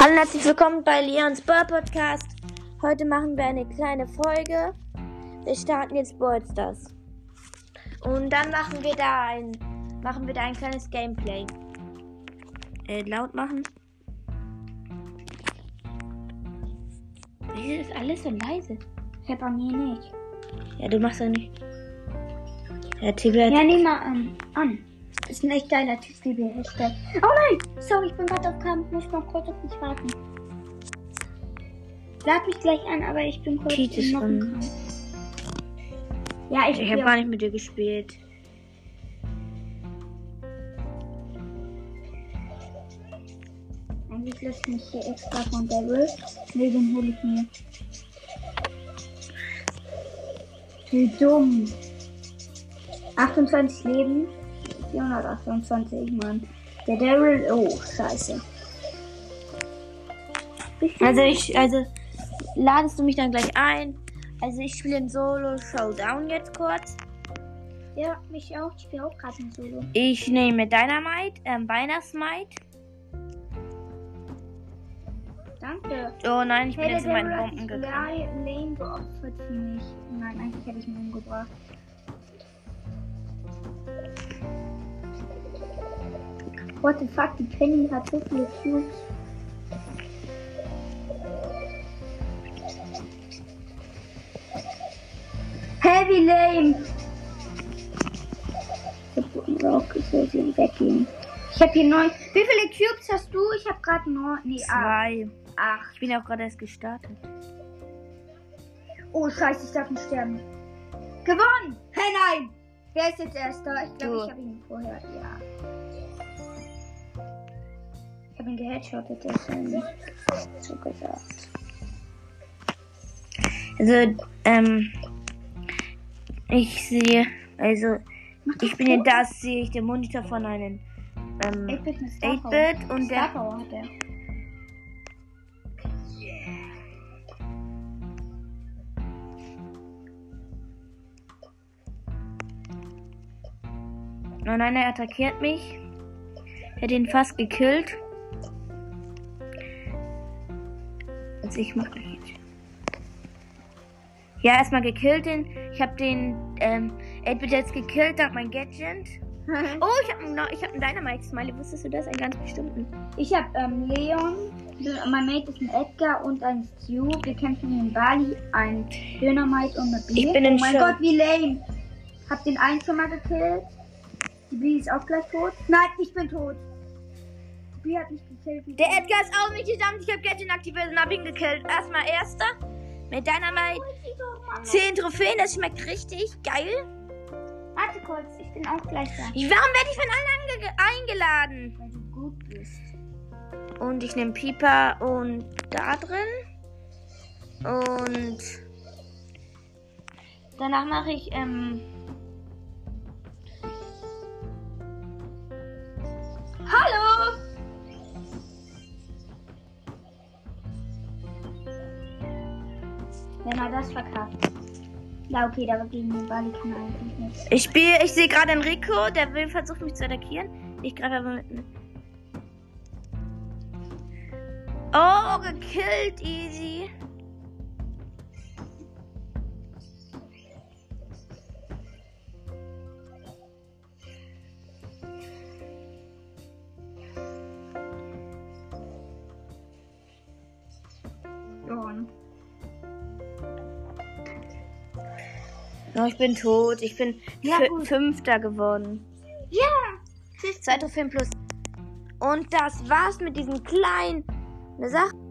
Hallo und herzlich willkommen bei Leons Burr Podcast. Heute machen wir eine kleine Folge. Wir starten jetzt Ballstars. Und dann machen wir da ein, machen wir da ein kleines Gameplay. Äh, laut machen. Wieso ist alles so leise? Ja, bei mir nicht. Ja, du machst ja nicht. Ja, Tigger. Ja, nehm mal ähm, an. Ist ein echt geiler TCB-Hashtag. Oh nein! Sorry, ich bin gerade auf Kampf. Muss mal kurz auf mich warten. Lad mich gleich an, aber ich bin kurz Cheat noch im Kampf. Ja, ich, Ich habe gar nicht mit dir gespielt. Eigentlich lässt mich hier extra von Devil. Nee, den hole ich mir. Wie dumm. 28 Leben. 428, Mann. Der Daryl. Oh, scheiße. Also ich, also ladest du mich dann gleich ein? Also ich spiele in Solo Showdown jetzt kurz. Ja, mich auch. Ich spiele auch gerade ein Solo. Ich nehme Dynamite, ähm, Weihnachtsmite. Danke. Oh nein, ich bin Hey, jetzt in meinen Bomben gegangen. la- lame geopfert für mich. Nein, eigentlich hätte ich ihn umgebracht. What the fuck, die Penny hat so viele Cubes. Heavy lame. Ich hab auch gesagt, sie weggehen. Ich habe hier neun. Wie viele Cubes hast du? Ich habe gerade neun. Nee. Zwei. acht. Ich bin ja auch gerade erst gestartet. Oh, scheiße, ich darf nicht sterben. Gewonnen! Hey, nein! Wer ist jetzt Erster? Ich glaube, ich habe ihn vorher, ja. Ihn geheadshottet, deswegen so gesagt. Also, ähm, ich sehe, also, ich bin in das, sehe ich den Monitor von einem, ähm, 8-Bit mit Star Power. 8-Bit und Star der, Power hat er. oh nein, er attackiert mich. Er hat ihn fast gekillt. Also ich mach nicht. Ja, erstmal gekillt den. Ich habe den, ähm, 8-Bit jetzt gekillt, dank mein Gadget. Oh, ich habe einen, ich hab einen Dynamite-Smiley. Wusstest du das? Einen ganz bestimmten. Ich habe ähm, Leon, mein Mate ist ein Edgar und ein Stu. Wir kämpfen in Bali, ein Dynamite und eine B. Ich bin in oh mein Show. Gott, wie lame. Hab den einen schon mal gekillt. Die B ist auch gleich tot. Nein, ich bin tot. B hat mich gekillt. Der. Edgar ist auch nicht gesamt. Ich habe Gadget aktiviert und hab ihn gekillt. Erstmal erster. Mit Dynamite. 10 Trophäen, das schmeckt richtig geil. Warte kurz, ich bin auch gleich da. Warum werde ich von allen eingeladen? Weil du gut bist. Und ich nehme Pieper und da drin. Und danach mache ich, ähm. Wenn er das verkackt. Ja, okay, da gegen den Bali kann er eigentlich nichts. Ich spiele, ich sehe gerade Enrico, der will versucht mich zu attackieren. Ich greife aber mit. Oh, gekillt, easy. Oh, ich bin tot. Ich bin Ja. Fünfter geworden. Ja! Zwei Trophäen plus. Und das war's mit diesen kleinen Sachen.